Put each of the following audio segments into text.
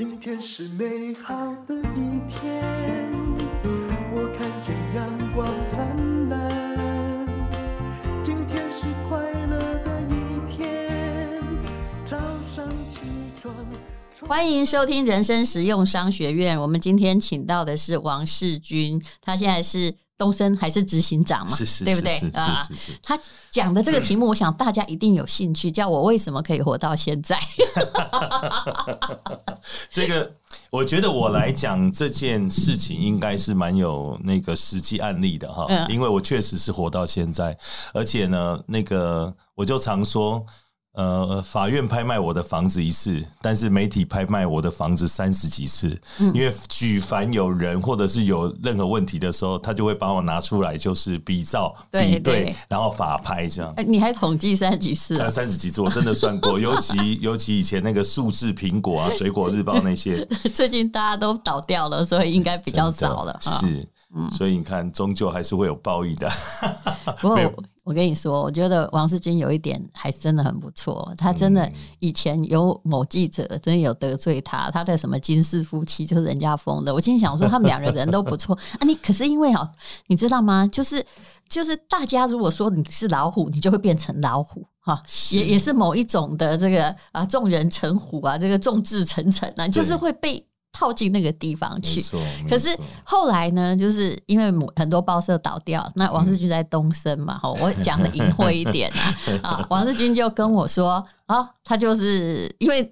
今天是美好的一天，我看见阳光灿烂。今天是快乐的一天，早上起床。欢迎收听人生实用商学院。我们今天请到的是王世军，他现在是。东升还是执行长嘛？是是是，对不对啊？他讲的这个题目，我想大家一定有兴趣。叫我为什么可以活到现在？这个，我觉得我来讲这件事情，应该是蛮有那个实际案例的哈。因为我确实是活到现在，而且呢，那个我就常说。呃，法院拍卖我的房子一次，但是媒体拍卖我的房子三十几次。嗯，因为举凡有人或者是有任何问题的时候，他就会把我拿出来，就是比照、比对，然后法拍这样。你还统计三十几次？三十几次，我真的算过。尤其尤其以前那个数字苹果啊、水果日报那些，最近大家都倒掉了，所以应该比较少了。是。嗯，所以你看，终究还是会有报应的。不过我，跟你说，我觉得王世军有一点还真的很不错。他真的以前有某记者真的有得罪他，他的什么金氏夫妻就是人家封的。我心里想说，他们两个人都不错 啊。你可是因为哦，你知道吗？就是就是大家如果说你是老虎，你就会变成老虎哈，也也是某一种的这个啊，众人成虎啊，这个众志成城啊，就是会被。套进那个地方去，可是后来呢，就是因为很多报社倒掉，那王世军在东升嘛，哈、嗯，我讲的隐晦一点啊，啊，王世军就跟我说，啊，他就是因为。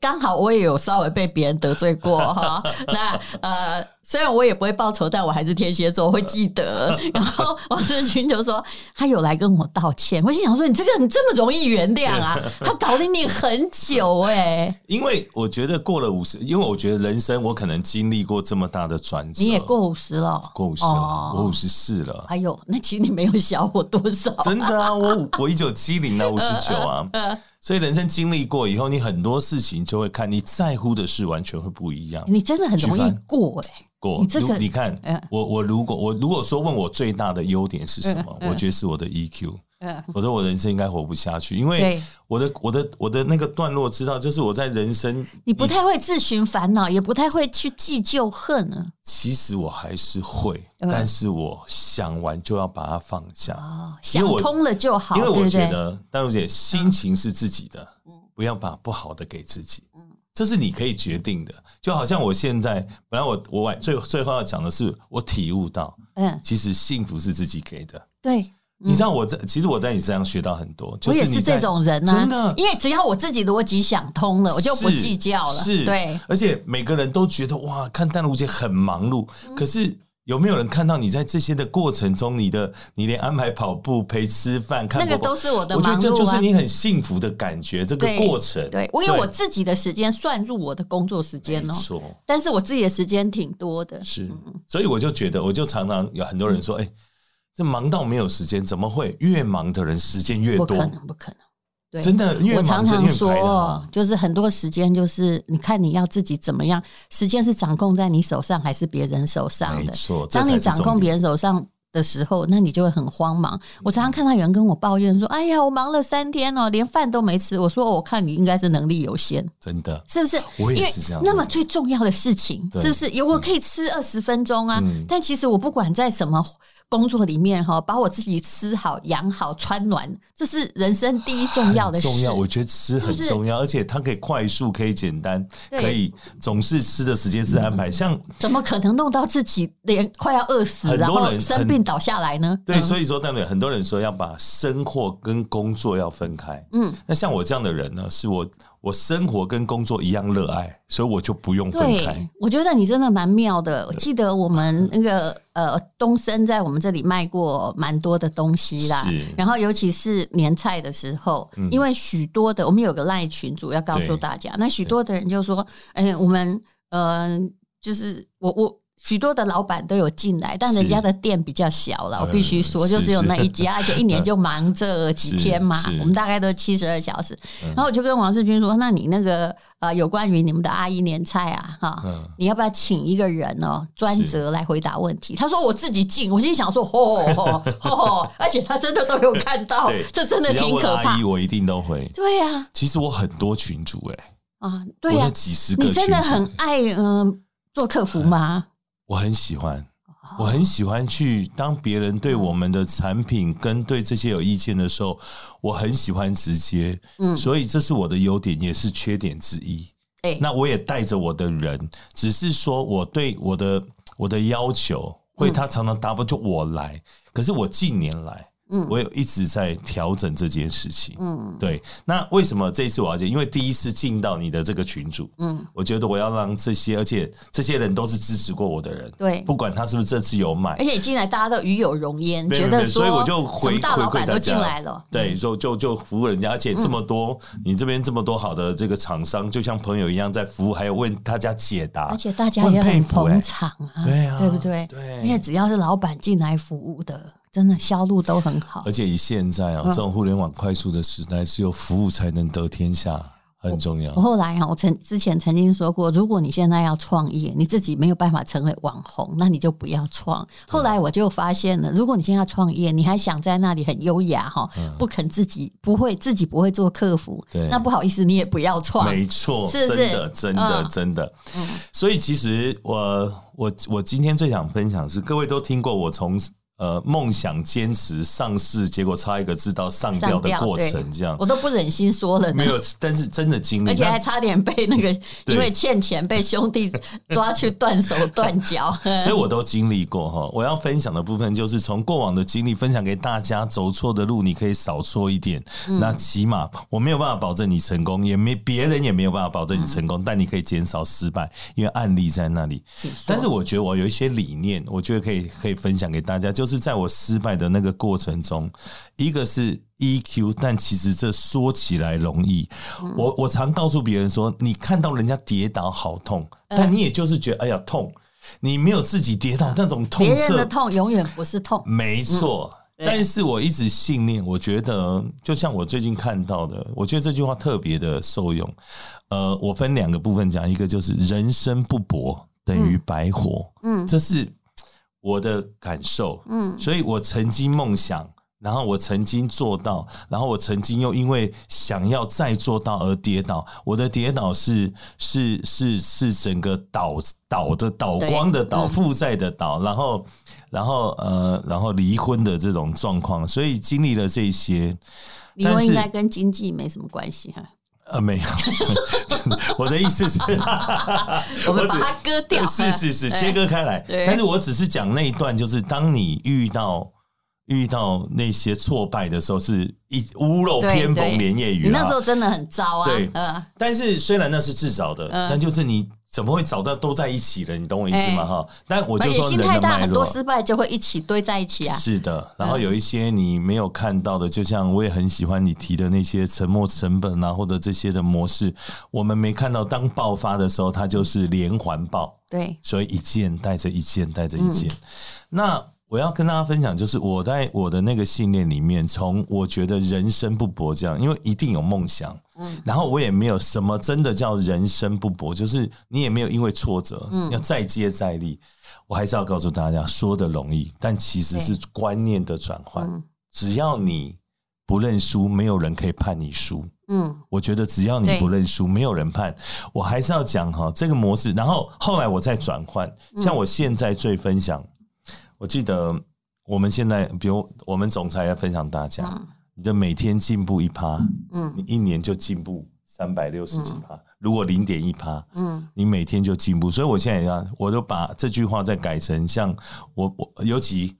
刚好我也有稍微被别人得罪过哈，那呃，虽然我也不会报仇，但我还是天蝎座，会记得。然后王志军就说他有来跟我道歉，我心想说你这个人这么容易原谅啊？他搞了你很久哎、欸。因为我觉得过了五十，因为我觉得人生我可能经历过这么大的转折。你也过五十了，过五十了，哦、我五十四了。哎呦，那其实你没有小我多少、啊？真的啊，我我一九七零啊，五十九啊。呃呃所以人生经历过以后，你很多事情就会看你在乎的事完全会不一样。你真的很容易过哎、欸，过你这个你看，我我如果我如果说问我最大的优点是什么，我觉得是我的 EQ。否则我人生应该活不下去，因为我的我的我的那个段落知道，就是我在人生，你不太会自寻烦恼，也不太会去记旧恨啊。其实我还是会，但是我想完就要把它放下。哦，想通了就好。因为我觉得，丹如姐心情是自己的，不要把不好的给自己。嗯，这是你可以决定的。就好像我现在，本来我我最最后要讲的是，我体悟到，嗯，其实幸福是自己给的。对。你知道我在，其实我在你身上学到很多。我也是这种人啊，真的，因为只要我自己逻辑想通了，我就不计较了。是，对。而且每个人都觉得哇，看淡如姐很忙碌，可是有没有人看到你在这些的过程中，你的你连安排跑步、陪吃饭、看那个都是我的忙碌啊。我觉得这就是你很幸福的感觉，这个过程。对，我有我自己的时间算入我的工作时间哦。但是我自己的时间挺多的，是。所以我就觉得，我就常常有很多人说，哎。这忙到没有时间，怎么会？越忙的人时间越多，不可能，不可能。对，真的，我常常说，就是很多时间，就是你看你要自己怎么样，时间是掌控在你手上还是别人手上的？没错，当你掌控别人手上的时候，那你就会很慌忙。我常常看到有人跟我抱怨说：“哎呀，我忙了三天哦，连饭都没吃。”我说：“我看你应该是能力有限，真的，是不是？我也是这样。那么最重要的事情，是不是？有我可以吃二十分钟啊，但其实我不管在什么。”工作里面哈，把我自己吃好、养好、穿暖，这是人生第一重要的事。重要，我觉得吃很重要，而且它可以快速、可以简单，可以总是吃的时间是安排。像怎么可能弄到自己连快要饿死，然后生病倒下来呢？对，所以说，当然很多人说要把生活跟工作要分开。嗯，那像我这样的人呢，是我。我生活跟工作一样热爱，所以我就不用分开。我觉得你真的蛮妙的。我记得我们那个呃东升在我们这里卖过蛮多的东西啦，然后尤其是年菜的时候，嗯、因为许多的我们有个赖群主要告诉大家，那许多的人就说：“哎我们呃，就是我我许多的老板都有进来，但人家的店比较小了，我必须说，就只有那一家，而且一年就忙这几天嘛。我们大概都七十二小时，然后我就跟王世军说：“那你那个呃，有关于你们的阿姨年菜啊，哈，你要不要请一个人哦，专责来回答问题？”他说：“我自己进。”我心里想说：“吼吼吼！”而且他真的都有看到，这真的挺可怕。阿姨，我一定都会。对呀，其实我很多群主哎，啊，对呀，几十个，你真的很爱嗯做客服吗？我很喜欢，我很喜欢去当别人对我们的产品跟对这些有意见的时候，我很喜欢直接，嗯，所以这是我的优点，也是缺点之一。哎，那我也带着我的人，只是说我对我的我的要求，会他常常达不就我来，可是我近年来。嗯，我有一直在调整这件事情。嗯，对。那为什么这一次我要讲？因为第一次进到你的这个群组，嗯，我觉得我要让这些，而且这些人都是支持过我的人，对，不管他是不是这次有买，而且你进来大家都与有荣焉，觉得，所以我就回大老板都进来了，对，就就就服务人家，而且这么多，你这边这么多好的这个厂商，就像朋友一样在服务，还有问大家解答，而且大家也很捧场啊，对啊，对不对？对，而且只要是老板进来服务的。真的销路都很好，而且以现在啊、喔、这种互联网快速的时代，只有服务才能得天下，很重要。我后来啊，我曾之前曾经说过，如果你现在要创业，你自己没有办法成为网红，那你就不要创。后来我就发现了，如果你现在要创业，你还想在那里很优雅哈，不肯自己不会自己不会做客服，对，那不好意思，你也不要创。没错，是不是？真的，真的，真的。嗯，所以其实我我我今天最想分享是，各位都听过我从。呃，梦想坚持上市，结果差一个字到上吊的过程，这样我都不忍心说了。没有，但是真的经历，而且还差点被那个 因为欠钱被兄弟抓去断手断脚，所以我都经历过哈。我要分享的部分就是从过往的经历分享给大家，走错的路你可以少错一点。嗯、那起码我没有办法保证你成功，也没别人也没有办法保证你成功，嗯、但你可以减少失败，因为案例在那里。但是我觉得我有一些理念，我觉得可以可以分享给大家，就。就是在我失败的那个过程中，一个是 EQ，但其实这说起来容易。我我常告诉别人说，你看到人家跌倒好痛，但你也就是觉得哎呀痛，你没有自己跌倒那种痛。别人的痛永远不是痛，没错。但是我一直信念，我觉得就像我最近看到的，我觉得这句话特别的受用。呃，我分两个部分讲，一个就是人生不搏等于白活，嗯，这是。我的感受，嗯，所以我曾经梦想，然后我曾经做到，然后我曾经又因为想要再做到而跌倒。我的跌倒是是是是整个倒倒的倒光的倒负债的倒，然后然后呃然后离婚的这种状况，所以经历了这些，离婚应该跟经济没什么关系哈。呃，没有，我的意思是，我们把它割掉，是是是，切割开来。但是我只是讲那一段，就是当你遇到遇到那些挫败的时候，是一屋漏偏逢连夜雨。你那时候真的很糟啊。对，嗯但是虽然那是自找的，但就是你。怎么会找到都在一起了？你懂我意思吗？哈、欸，但我就说人的脉络，很多失败就会一起堆在一起啊。是的，然后有一些你没有看到的，就像我也很喜欢你提的那些沉没成本啊，或者这些的模式，我们没看到。当爆发的时候，它就是连环爆。对，所以一件带着一件，带着一件。嗯、那。我要跟大家分享，就是我在我的那个信念里面，从我觉得人生不搏这样，因为一定有梦想，嗯，然后我也没有什么真的叫人生不搏，就是你也没有因为挫折，嗯，要再接再厉。我还是要告诉大家，说的容易，但其实是观念的转换。只要你不认输，没有人可以判你输。嗯，我觉得只要你不认输，没有人判。我还是要讲哈，这个模式，然后后来我再转换，像我现在最分享。我记得我们现在，比如我们总裁要分享大家，嗯、你的每天进步一趴，嗯，你一年就进步三百六十几趴。嗯、如果零点一趴，嗯，你每天就进步。所以我现在要，我都把这句话再改成像我我尤其。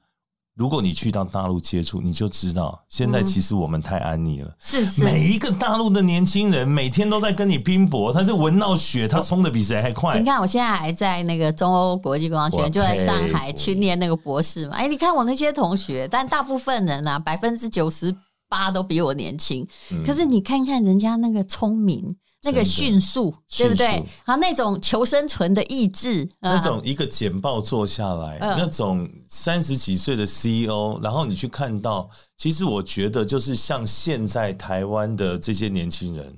如果你去到大陆接触，你就知道现在其实我们太安逸了。嗯、是，是，每一个大陆的年轻人每天都在跟你拼搏，他是闻到血，他冲的比谁还快。你看，我现在还在那个中欧国际工商学院，就在上海去念那个博士嘛。哎，你看我那些同学，但大部分人啊，百分之九十八都比我年轻。嗯、可是你看看人家那个聪明。那个迅速，对不对？然后那种求生存的意志，那种一个简报做下来，嗯、那种三十几岁的 CEO，然后你去看到，其实我觉得就是像现在台湾的这些年轻人，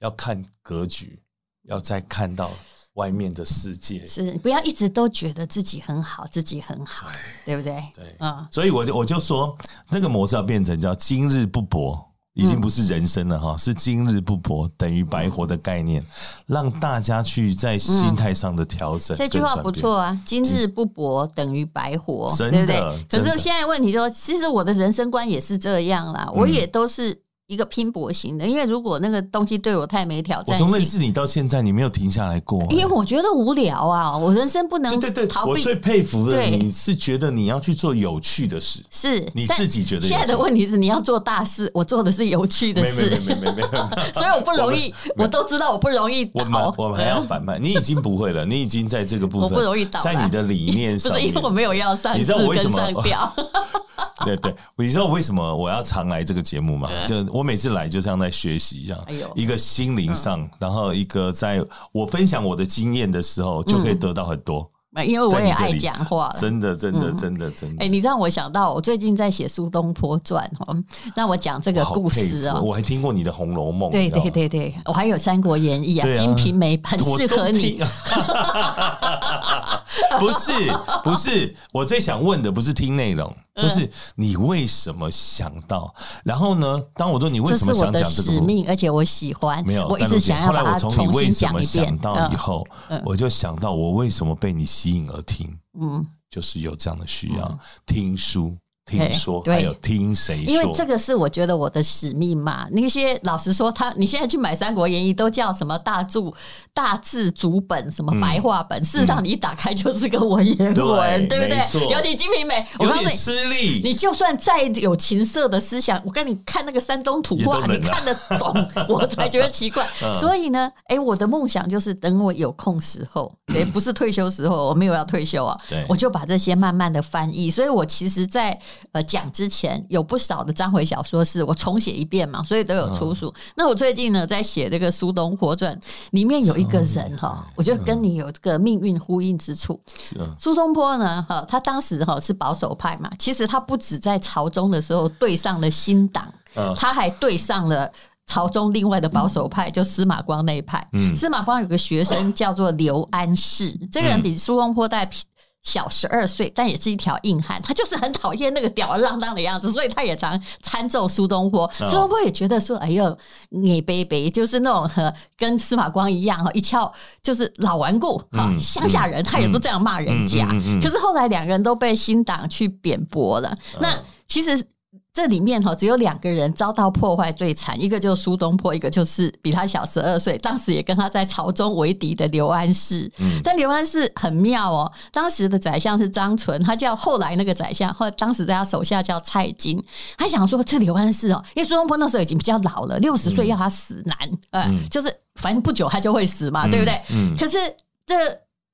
要看格局，要再看到外面的世界，是不要一直都觉得自己很好，自己很好，对，对不对？对，嗯，所以我就我就说，那个模式要变成叫今日不搏。已经不是人生了哈，是今日不搏等于白活的概念，让大家去在心态上的调整。这句话不错啊，今日不搏等于白活，对不对？可是现在问题说，其实我的人生观也是这样啦，我也都是。一个拼搏型的，因为如果那个东西对我太没挑战性，我从认识你到现在，你没有停下来过。因为我觉得无聊啊，我人生不能对对对逃避。我最佩服的你是觉得你要去做有趣的事，是你自己觉得。现在的问题是你要做大事，我做的是有趣的事，没没没没没，所以我不容易，我都知道我不容易。我们我们还要反叛，你已经不会了，你已经在这个部分，我不容易倒，在你的理念上，不是因为我没有要上，你知道我为什么？对对，你知道为什么我要常来这个节目吗？就我每次来就像在学习一样，一个心灵上，然后一个在我分享我的经验的时候，就可以得到很多。因为我也爱讲话，真的，真的，真的，真的。哎，你让我想到，我最近在写苏东坡传哈，让我讲这个故事啊。我还听过你的《红楼梦》，对对对对，我还有《三国演义》啊，《金瓶梅》很适合你。不是不是，我最想问的不是听内容，不是你为什么想到？然后呢，当我说你为什么想讲这个使命，而且我喜欢，没有，我一直想。后来我从你为什么想到以后，我就想到我为什么被你吸引而听，嗯，就是有这样的需要听书。听说还有听谁说？因为这个是我觉得我的使命嘛。那些老实说，他你现在去买《三国演义》都叫什么大注大字主本，什么白话本。事实上，你一打开就是个文言文，对不对？尤其《金瓶梅》，我告诉你，吃力。你就算再有情色的思想，我跟你看那个山东土话，你看得懂，我才觉得奇怪。所以呢，哎，我的梦想就是等我有空时候，也，不是退休时候，我没有要退休啊，我就把这些慢慢的翻译。所以我其实，在呃，讲之前有不少的章回小说是我重写一遍嘛，所以都有出书。嗯、那我最近呢，在写这个《苏东坡传》，里面有一个人哈，我觉得跟你有这个命运呼应之处。苏东坡呢，哈，他当时哈是保守派嘛，其实他不止在朝中的时候对上了新党，他还对上了朝中另外的保守派，就司马光那一派。司马光有个学生叫做刘安世，这个人比苏东坡大小十二岁，但也是一条硬汉。他就是很讨厌那个吊儿郎当的样子，所以他也常参奏苏东坡。苏东坡也觉得说：“哎呦，你贝贝就是那种和跟司马光一样哈，一翘就是老顽固哈，乡下人，他也都这样骂人家。可是后来两个人都被新党去贬驳了。那其实。这里面哈只有两个人遭到破坏最惨，一个就是苏东坡，一个就是比他小十二岁，当时也跟他在朝中为敌的刘安世。嗯，但刘安世很妙哦，当时的宰相是张纯，他叫后来那个宰相，后来当时在他手下叫蔡京。他想说这刘安世哦，因为苏东坡那时候已经比较老了，六十岁要他死难，呃，就是反正不久他就会死嘛，对不对？嗯，可是这。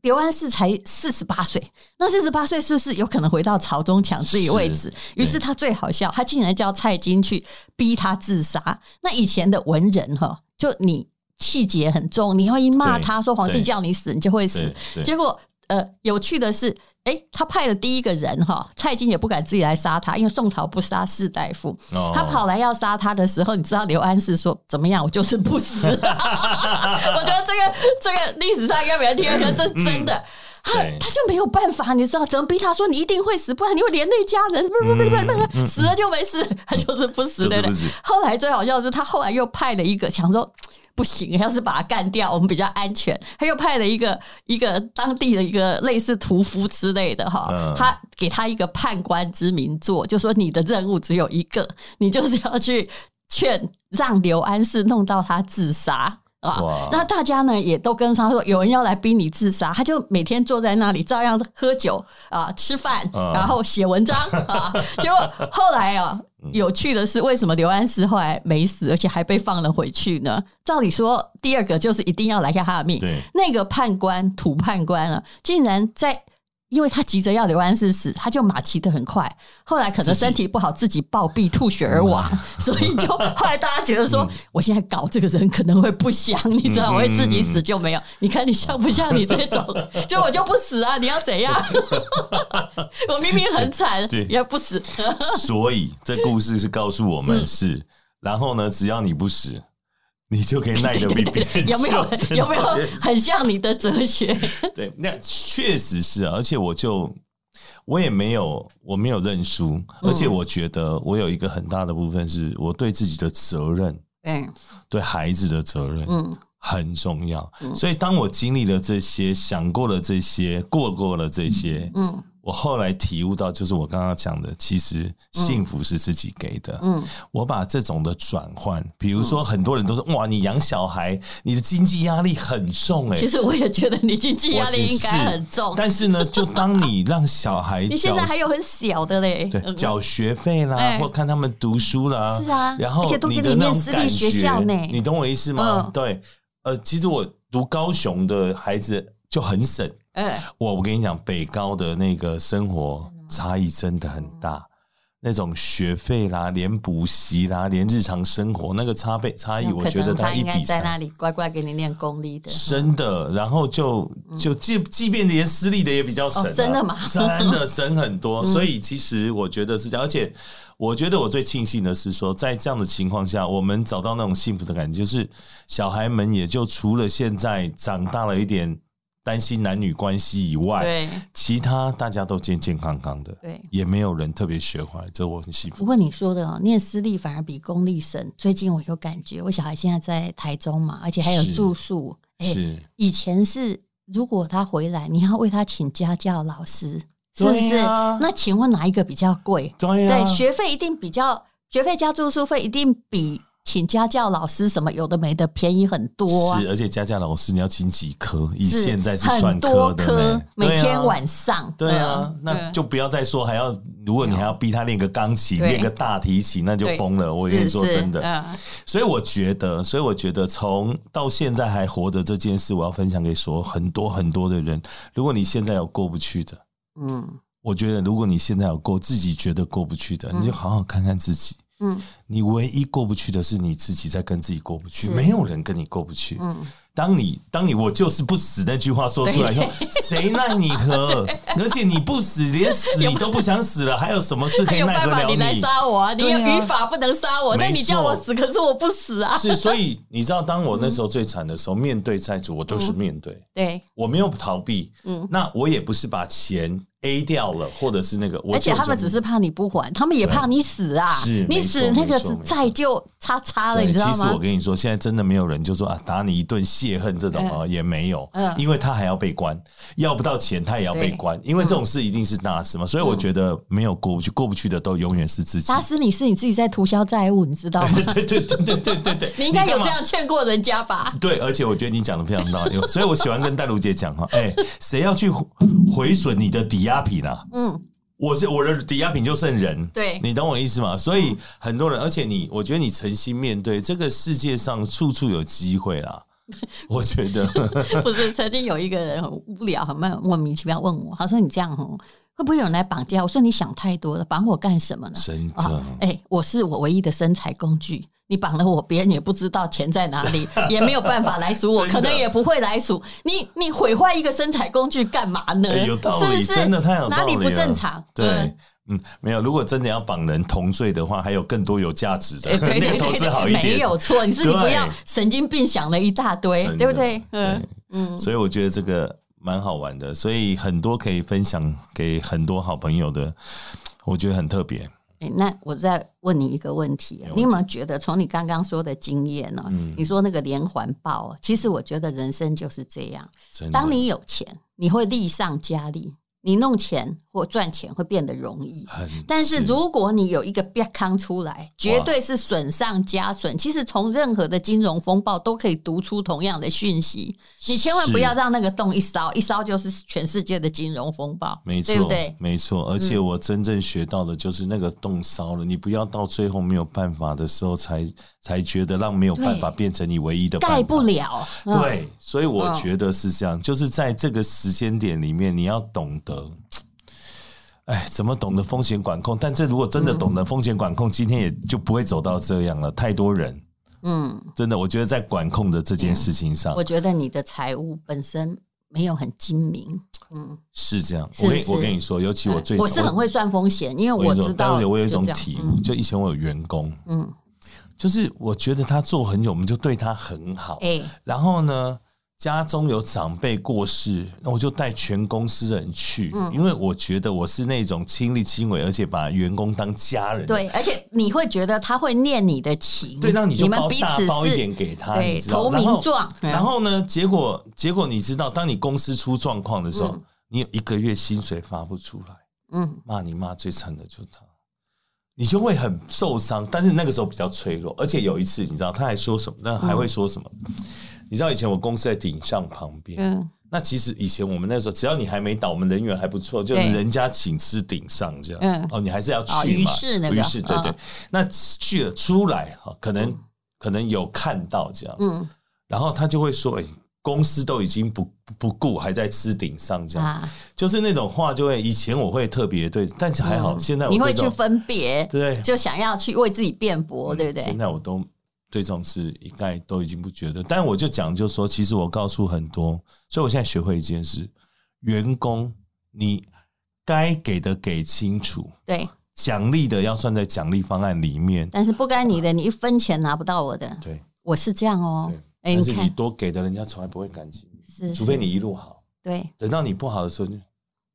刘安世才四十八岁，那四十八岁是不是有可能回到朝中抢自己位置？于是他最好笑，他竟然叫蔡京去逼他自杀。那以前的文人哈，就你气节很重，你要一骂他说皇帝叫你死，你就会死。结果呃，有趣的是。哎，他派了第一个人哈，蔡京也不敢自己来杀他，因为宋朝不杀士大夫。Oh. 他跑来要杀他的时候，你知道刘安世说怎么样？我就是不死。我觉得这个这个历史上应该没人听过，这是真的。他他就没有办法，你知道怎么逼他说你一定会死，不然你会连累家人。不不不不不，死了就没事，他就是不死对不对。后来最好笑的是，他后来又派了一个，想说。不行，要是把他干掉，我们比较安全。他又派了一个一个当地的一个类似屠夫之类的哈，他给他一个判官之名做，就说你的任务只有一个，你就是要去劝让刘安世弄到他自杀。啊，那大家呢也都跟他说，有人要来逼你自杀，他就每天坐在那里，照样喝酒啊、吃饭，然后写文章啊。结果后来啊，有趣的是，为什么刘安世后来没死，而且还被放了回去呢？照理说，第二个就是一定要来下他的命。那个判官土判官啊，竟然在因为他急着要刘安世死，他就马骑得很快。后来可能身体不好，自己暴毙吐血而亡，所以就后来大家觉得说，嗯、我现在搞这个人可能会不祥，你知道，我会自己死就没有。你看你像不像你这种？就我就不死啊！你要怎样？我明明很惨，也不死。所以这故事是告诉我们是，嗯、然后呢，只要你不死。你就可以耐得比别人有没有有没有很像你的哲学？对，那确实是，而且我就我也没有我没有认输，而且我觉得我有一个很大的部分是我对自己的责任，对，对孩子的责任，嗯，很重要。所以当我经历了这些，想过了这些，过过了这些，嗯。我后来体悟到，就是我刚刚讲的，其实幸福是自己给的。嗯，我把这种的转换，比如说很多人都说：“哇，你养小孩，你的经济压力很重。”哎，其实我也觉得你经济压力应该很重。但是呢，就当你让小孩，你现在还有很小的嘞，对，缴学费啦，或看他们读书啦，是啊，然后你的那种感觉，你懂我意思吗？对，呃，其实我读高雄的孩子就很省。哎，我我跟你讲，北高的那个生活差异真的很大，那种学费啦，连补习啦，连日常生活那个差别差异，我觉得他一比三。在那里乖乖给你念公立的，真的。然后就就即即便连私立的也比较省，真的吗？真的省很多。所以其实我觉得是这样，而且我觉得我最庆幸的是说，在这样的情况下，我们找到那种幸福的感觉，就是小孩们也就除了现在长大了一点。担心男女关系以外，对其他大家都健健康康的，对，也没有人特别学坏，这我很幸福。不过你说的哦，念私立反而比公立省。最近我有感觉，我小孩现在在台中嘛，而且还有住宿。是，欸、以前是如果他回来，你要为他请家教老师，是不是？啊、那请问哪一个比较贵？对，啊、对，学费一定比较，学费加住宿费一定比。请家教老师什么有的没的便宜很多，啊，是而且家教老师你要请几科？以现在是算科的，科每天晚上对啊，那就不要再说还要，如果你还要逼他练个钢琴，练个大提琴，那就疯了。我跟你说真的，所以我觉得，所以我觉得从到现在还活着这件事，我要分享给说很多很多的人。如果你现在有过不去的，嗯，我觉得如果你现在有过自己觉得过不去的，你就好好看看自己。嗯，你唯一过不去的是你自己在跟自己过不去，没有人跟你过不去。嗯，当你当你我就是不死那句话说出来以后，谁奈你何？而且你不死，连死你都不想死了，还有什么事可以奈得了你？你来杀我啊！你有语法不能杀我，那、啊、你叫我死，可是我不死啊！是，所以你知道，当我那时候最惨的时候，面对债主，我都是面对。嗯、对，我没有逃避。嗯，那我也不是把钱。A 掉了，或者是那个，而且他们只是怕你不还，他们也怕你死啊！是你死那个债就叉叉了，你知道吗？其实我跟你说，现在真的没有人就说啊，打你一顿泄恨这种啊，也没有，因为他还要被关，要不到钱他也要被关，因为这种事一定是大事嘛。所以我觉得没有过不去，过不去的都永远是自己。打死，你是你自己在涂销债务，你知道吗？对对对对对对对，你应该有这样劝过人家吧？对，而且我觉得你讲的非常道理，所以我喜欢跟戴茹姐讲哈，哎，谁要去毁损你的抵押品啊？嗯。我是我的抵押品就剩人，对，你懂我意思吗？所以很多人，而且你，我觉得你诚心面对这个世界上处处有机会啦。我觉得 不是，曾经有一个人很无聊，很慢，莫名其妙问我，他说：“你这样哦，会不会有人来绑架？”我说：“你想太多了，绑我干什么呢？”真的，哎，我是我唯一的生财工具。你绑了我，别人也不知道钱在哪里，也没有办法来赎我，可能也不会来赎你。你毁坏一个生产工具干嘛呢？欸、有道理，是是真的太有道理了。哪里不正常？对，嗯，嗯，没有。如果真的要绑人同罪的话，还有更多有价值的，那个投资好一点。没有错，你自己不要神经病想了一大堆，对，不对？嗯对嗯。所以我觉得这个蛮好玩的，所以很多可以分享给很多好朋友的，我觉得很特别。欸、那我再问你一个问题，你有没有觉得从你刚刚说的经验呢？嗯、你说那个连环报，其实我觉得人生就是这样。当你有钱，你会利上加利，你弄钱或赚钱会变得容易，但是如果你有一个别康出来，绝对是损上加损。其实从任何的金融风暴都可以读出同样的讯息，你千万不要让那个洞一烧，一烧就是全世界的金融风暴，没错，对不对？没错。而且我真正学到的就是那个洞烧了，你不要到最后没有办法的时候才才觉得让没有办法变成你唯一的办法，盖不了。对，所以我觉得是这样，就是在这个时间点里面，你要懂得。哎，怎么懂得风险管控？但这如果真的懂得风险管控，嗯、今天也就不会走到这样了。太多人，嗯，真的，我觉得在管控的这件事情上，我觉得你的财务本身没有很精明，嗯，是这样。我跟我跟你说，尤其我最我是很会算风险，因为我知道，我有一种体悟，就以前我有员工，嗯，就是我觉得他做很久，我们就对他很好，哎，然后呢，家中有长辈过世，那我就带全公司人去，嗯、因为我觉得我是那种亲力亲为，而且把员工当家人。对，而且你会觉得他会念你的情，对，那你就包大包一点给他，对，投名状。然后呢，结果结果你知道，当你公司出状况的时候，嗯、你有一个月薪水发不出来，嗯，骂你骂最惨的就是他，你就会很受伤。但是那个时候比较脆弱，而且有一次你知道他还说什么？那还会说什么？嗯你知道以前我公司在顶上旁边，嗯，那其实以前我们那时候，只要你还没倒，我们人缘还不错，就是人家请吃顶上这样，嗯，哦，你还是要去嘛，于是那个，于是对对，那去了出来哈，可能可能有看到这样，嗯，然后他就会说，哎，公司都已经不不顾，还在吃顶上这样，就是那种话就会，以前我会特别对，但是还好，现在我你会去分别，对，就想要去为自己辩驳，对不对？现在我都。对这种事应该都已经不觉得，但我就讲，就说其实我告诉很多，所以我现在学会一件事：员工你该给的给清楚，对，奖励的要算在奖励方案里面，但是不该你的，你一分钱拿不到我的，对，我是这样哦。但是你多给的，人家从来不会感激你，是，除非你一路好，对，等到你不好的时候。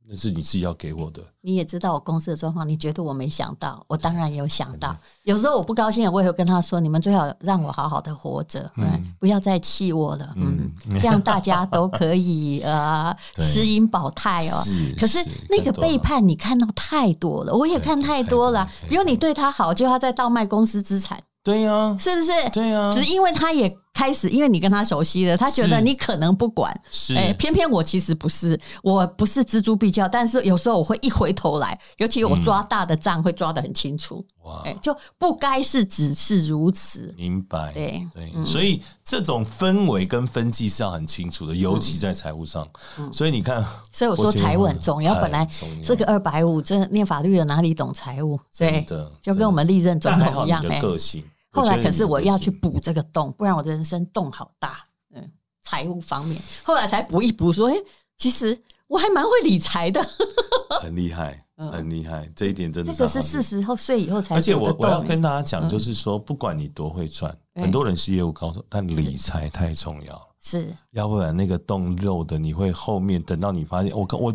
那是你自己要给我的。你也知道我公司的状况，你觉得我没想到？我当然有想到。有时候我不高兴，我也会跟他说：“你们最好让我好好的活着，嗯，不要再气我了。”嗯，这样大家都可以呃 持盈保泰哦。可是那个背叛你看到太多了，我也看太多了。比如你对他好，就要在倒卖公司资产。对呀，是不是？对呀，只因为他也。开始，因为你跟他熟悉了，他觉得你可能不管，是，哎，偏偏我其实不是，我不是锱铢必较，但是有时候我会一回头来，尤其我抓大的账会抓得很清楚，哇，哎，就不该是只是如此，明白，对对，所以这种氛围跟分际是要很清楚的，尤其在财务上，所以你看，所以我说财务很重要，本来这个二百五，这念法律的哪里懂财务？对，就跟我们历任总统一样，哎，个性。后来可是我要去补这个洞，不然我的人生洞好大。嗯，财务方面，后来才补一补，说，哎，其实我还蛮会理财的，很厉害，很厉害。这一点真的，这个是四十后岁以后才。而且我我要跟大家讲，就是说，不管你多会赚，很多人是业务高手，但理财太重要了，是，要不然那个洞漏的，你会后面等到你发现，我跟我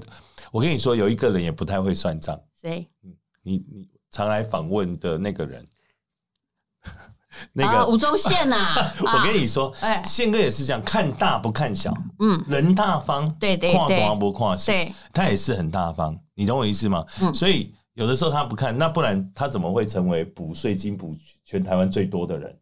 我跟你说，有一个人也不太会算账，谁？你你常来访问的那个人。那个吴宗宪呐，我跟你说，哎，宪哥也是这样，看大不看小，嗯，人大方，对对对，跨大不跨小，对，他也是很大方，你懂我意思吗？嗯，所以有的时候他不看，那不然他怎么会成为补税金补全台湾最多的人？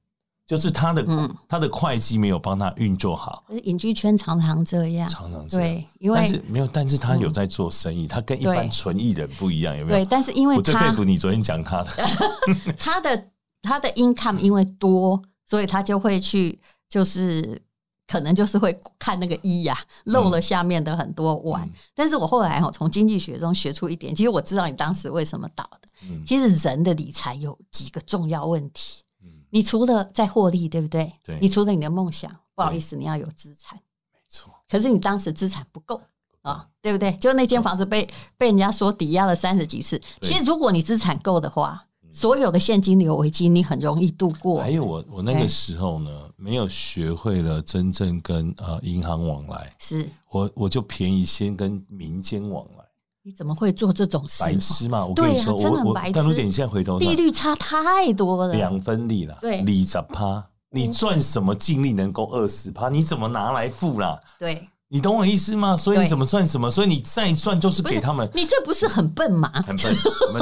就是他的他的会计没有帮他运作好。影剧圈常常这样，常常这样，对，因为但是没有，但是他有在做生意，他跟一般纯艺人不一样，有没有？对，但是因为我最佩服你昨天讲他的，他的。他的 income 因为多，所以他就会去，就是可能就是会看那个一呀，漏了下面的很多碗。嗯、但是我后来哈从经济学中学出一点，其实我知道你当时为什么倒的。嗯、其实人的理财有几个重要问题。嗯、你除了在获利，对不对？对。你除了你的梦想，不好意思，你要有资产。没错。可是你当时资产不够啊，对不对？就那间房子被被人家说抵押了三十几次。其实如果你资产够的话。所有的现金流危机，你很容易度过。还有我，我那个时候呢，没有学会了真正跟呃银行往来。是，我我就便宜先跟民间往来。你怎么会做这种事？白痴嘛！我跟你说，真的很白痴。但如姐，你现在回头，利率差太多了，两分利了。对，利十趴，你赚什么净利能够二十趴？你怎么拿来付啦？对。你懂我意思吗？所以你怎么算什么？所以你再算就是给他们。你这不是很笨吗？很笨。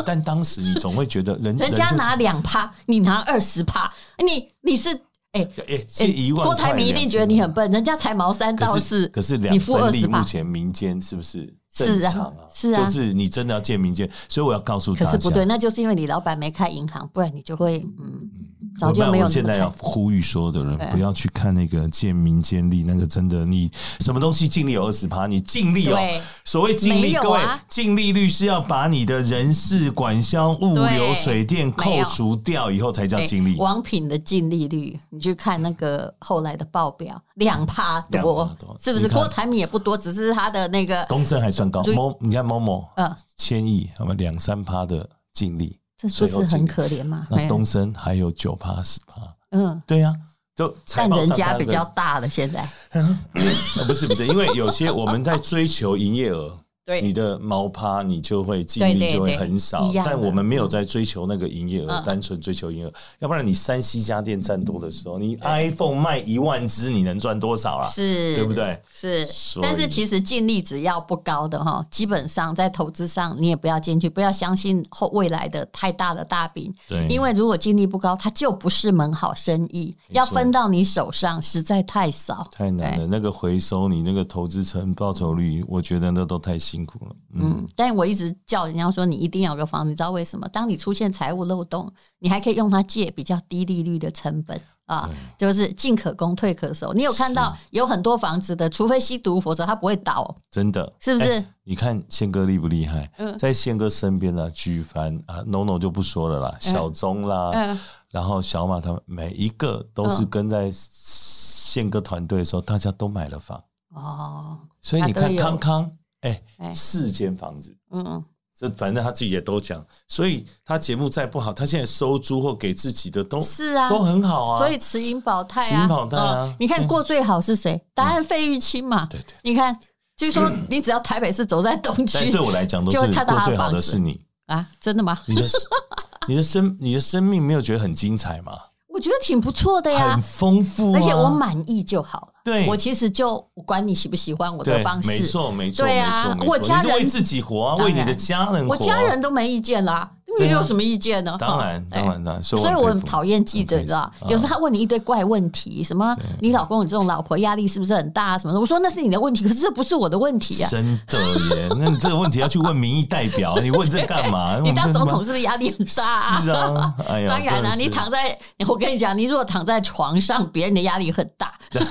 但当时你总会觉得人 人家拿两趴，你拿二十趴，你你是。哎哎，一万郭台铭一定觉得你很笨，人家才毛三到四，可是两分利目前民间是不是正常啊？是啊，就是你真的要借民间，所以我要告诉大家，可是不对，那就是因为你老板没开银行，不然你就会嗯。早就没有。我现在要呼吁所有的人不要去看那个借民间利，那个真的，你什么东西尽力有二十趴，你尽力哦。所谓尽力，各位净利率是要把你的人事、管销、物流、水电扣除掉以后才叫净利。王品的净利率，你去看那个后来的报表，两趴多，是不是？郭台铭也不多，只是他的那个东升还算高。某你看某某，嗯，千亿，我们两三趴的净利。这不是很可怜吗？那东升还有九趴十趴，嗯，对呀，就但人家比较大了，现在，不是不是，因为有些我们在追求营业额。对，你的毛趴你就会净利就会很少，但我们没有在追求那个营业额，单纯追求营业额，要不然你三 C 家电占多的时候，你 iPhone 卖一万只，你能赚多少啊？是，对不对？是，但是其实净利只要不高的哈，基本上在投资上你也不要进去，不要相信后未来的太大的大饼，对，因为如果净利不高，它就不是门好生意，要分到你手上实在太少，太难了。那个回收你那个投资成报酬率，我觉得那都太辛苦了，嗯，嗯，但我一直叫人家说，你一定要有个房子，你知道为什么？当你出现财务漏洞，你还可以用它借比较低利率的成本啊，就是进可攻退可守。你有看到有很多房子的，除非吸毒，否则它不会倒，真的。是不是？欸、你看宪哥厉不厉害？嗯，在宪哥身边呢举凡啊，NONO 就不说了啦，小钟啦，嗯，然后小马他们每一个都是跟在宪哥团队的时候，大家都买了房。哦，所以你看康康。哎，四间房子，嗯嗯，这反正他自己也都讲，所以他节目再不好，他现在收租或给自己的都是啊，都很好啊。所以持盈保泰啊，持盈保泰啊。你看过最好是谁？答案费玉清嘛。对对。你看，据说你只要台北市走在东区，对我来讲都是过最好的是你啊？真的吗？你的 你的生你的生命没有觉得很精彩吗？我觉得挺不错的呀，很丰富，而且我满意就好了。对，我其实就管你喜不喜欢我的方式，没错没错，对啊，我家人为自己活啊，为你的家人活，我家人都没意见啦。你有什么意见呢？当然，当然了。所以我很讨厌记者，你知道？有时候他问你一堆怪问题，什么你老公有这种老婆压力是不是很大？什么的？我说那是你的问题，可是这不是我的问题啊！真的耶，那你这个问题要去问民意代表，你问这干嘛？你当总统是不是压力很大？是啊，哎呀，当然了，你躺在，我跟你讲，你如果躺在床上，别人的压力很大。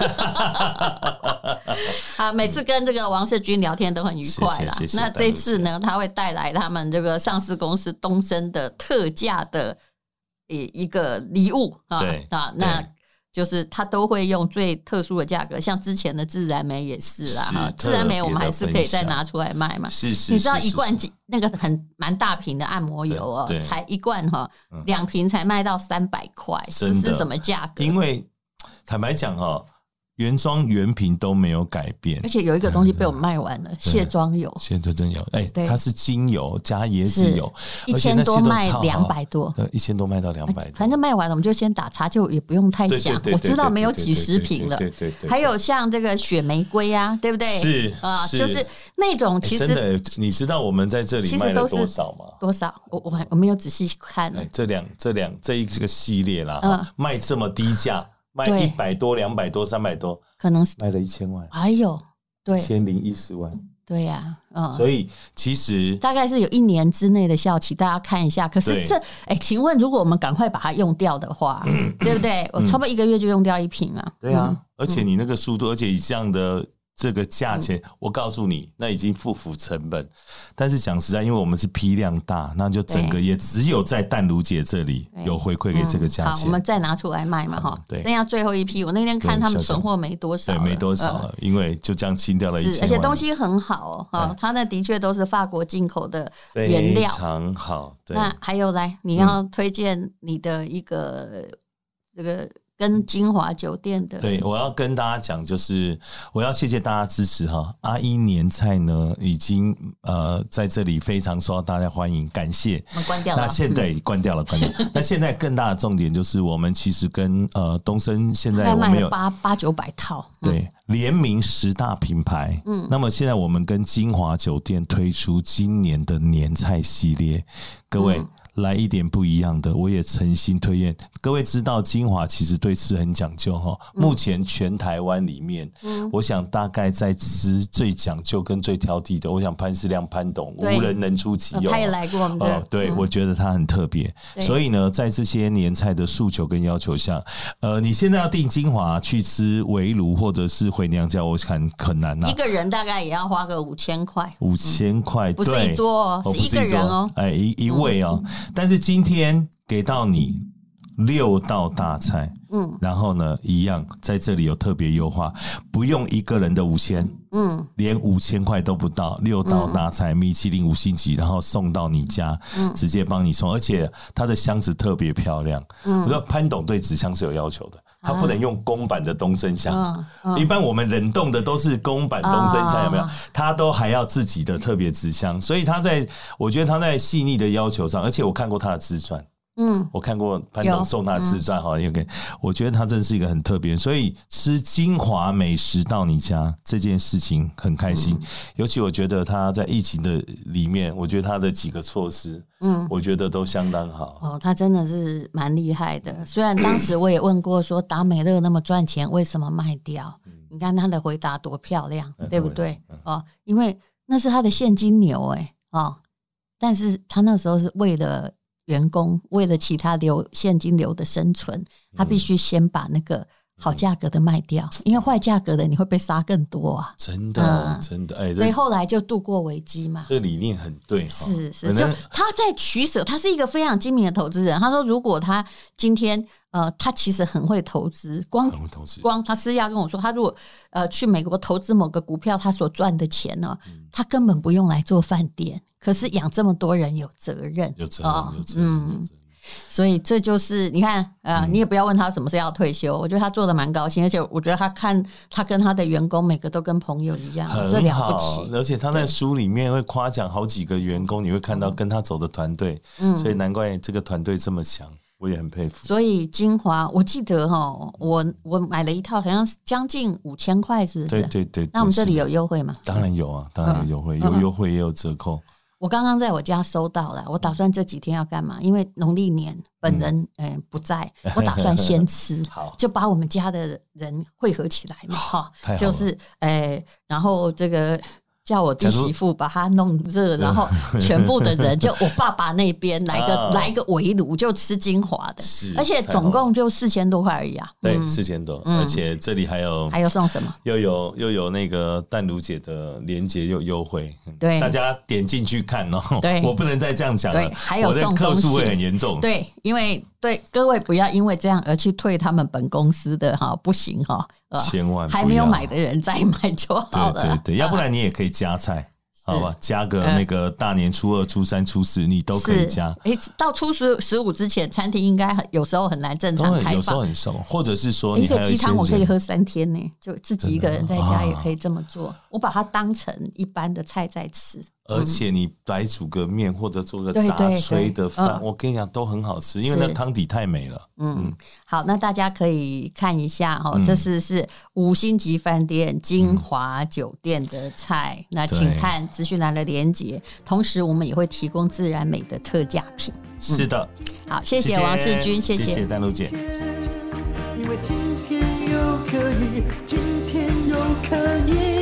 啊，每次跟这个王世军聊天都很愉快啦。那这次呢，他会带来他们这个上市公司东森的特价的一一个礼物啊啊，那就是他都会用最特殊的价格，像之前的自然美也是啦哈，自然美我们还是可以再拿出来卖嘛。是是，你知道一罐几那个很蛮大瓶的按摩油哦，才一罐哈，两瓶才卖到三百块，这是什么价格？因为坦白讲哈。原装原瓶都没有改变，而且有一个东西被我们卖完了，卸妆油。卸妆油，哎，它是精油加椰子油，一千多卖两百多，一千多卖到两百多。反正卖完了，我们就先打叉，就也不用太讲。我知道没有几十瓶了，对对对。还有像这个雪玫瑰啊，对不对？是啊，就是那种其实真的，你知道我们在这里卖了多少吗？多少？我我我没有仔细看。这两这两这一个系列啦，卖这么低价。卖一百多、两百多、三百多，可能是卖了一千万。哎呦，对，一千零一十万。对呀，嗯，所以其实大概是有一年之内的效期，大家看一下。可是这，哎，请问如果我们赶快把它用掉的话，对不对？我差不多一个月就用掉一瓶了。对啊，而且你那个速度，而且以这样的。这个价钱，嗯、我告诉你，那已经付付成本。但是讲实在，因为我们是批量大，那就整个也只有在淡如姐这里有回馈给这个价钱。嗯、好，我们再拿出来卖嘛，哈、嗯。对，剩下最后一批。我那天看他们存货没多少，对，没多少了，嗯、因为就这样清掉了一千。而且东西很好哦，哈，它那的确都是法国进口的原料，非常好。对，那还有来，你要推荐你的一个、嗯、这个。跟金华酒店的。对，我要跟大家讲，就是我要谢谢大家支持哈。阿一年菜呢，已经呃在这里非常受到大家欢迎，感谢。关掉了。那现在关掉了，关掉。那现在更大的重点就是，我们其实跟呃东升现在我们有八八九百套，对，联名十大品牌。嗯，那么现在我们跟金华酒店推出今年的年菜系列，各位。来一点不一样的，我也诚心推荐。各位知道金华其实对吃很讲究哈。目前全台湾里面，嗯，我想大概在吃最讲究跟最挑剔的，我想潘思亮潘董无人能出其右。他也来过我们的，哦，对，我觉得他很特别。所以呢，在这些年菜的诉求跟要求下，呃，你现在要订金华去吃围炉或者是回娘家，我看很难呐。一个人大概也要花个五千块，五千块，不是一桌，哦是一个人哦，哎，一一位哦。但是今天给到你六道大菜，嗯，然后呢，一样在这里有特别优化，不用一个人的五千，嗯，连五千块都不到，六道大菜，米其林五星级，然后送到你家，嗯，直接帮你送，而且它的箱子特别漂亮，嗯，我知道潘董对纸箱是有要求的，他不能用公版的东升香，一般我们冷冻的都是公版东升香，有没有？他都还要自己的特别纸箱，所以他在，我觉得他在细腻的要求上，而且我看过他的自传。嗯，我看过潘总送他自传哈，也给、嗯、我觉得他真是一个很特别，所以吃精华美食到你家这件事情很开心。嗯、尤其我觉得他在疫情的里面，我觉得他的几个措施，嗯，我觉得都相当好。哦，他真的是蛮厉害的。虽然当时我也问过说，达美乐那么赚钱，为什么卖掉？嗯、你看他的回答多漂亮，嗯、对不对？嗯、哦，因为那是他的现金流哎，哦，但是他那时候是为了。员工为了其他流现金流的生存，他必须先把那个好价格的卖掉，因为坏价格的你会被杀更多啊！真的，真的，哎，所以后来就度过危机嘛。这个理念很对，是是，就他在取舍，他是一个非常精明的投资人。他说，如果他今天呃，他其实很会投资，光光他私下跟我说，他如果呃去美国投资某个股票，他所赚的钱呢，他根本不用来做饭店。可是养这么多人有责任，有责任，有责任，嗯，所以这就是你看啊，你也不要问他什么时候要退休，我觉得他做的蛮高兴，而且我觉得他看他跟他的员工每个都跟朋友一样，这了不起。而且他在书里面会夸奖好几个员工，你会看到跟他走的团队，嗯，所以难怪这个团队这么强，我也很佩服。所以精华，我记得哈，我我买了一套，好像是将近五千块，是不是？对对对。那我们这里有优惠吗？当然有啊，当然有优惠，有优惠也有折扣。我刚刚在我家收到了，我打算这几天要干嘛？因为农历年本人嗯不在，我打算先吃，就把我们家的人汇合起来嘛，哈，就是诶，然后这个。叫我弟媳妇把它弄热，然后全部的人就 我爸爸那边来个来个围炉，就吃精华的，而且总共就四千多块而已啊。对，四千多，而且这里还有还有送什么？又有又有那个淡如姐的连结又优惠，对，大家点进去看哦。对，我不能再这样讲了，还有送客数会很严重。对，因为对各位不要因为这样而去退他们本公司的哈，不行哈。千万还没有买的人再买就好了。对对对，要 不然你也可以加菜，好吧？加个那个大年初二、初三、初四，你都可以加。哎，到初十十五之前，餐厅应该很有时候很难正常开放，有时候很少，或者是说，一个鸡汤我可以喝三天呢，就自己一个人在家也可以这么做。我把它当成一般的菜在吃。而且你白煮个面或者做个杂炊的饭我跟你讲都很好吃因为那汤底太美了嗯好那大家可以看一下哦这是是五星级饭店金华酒店的菜那请看资讯栏的连接同时我们也会提供自然美的特价品。是的好谢谢王世军谢谢。丹璐姐。因为今天又可以今天又可以。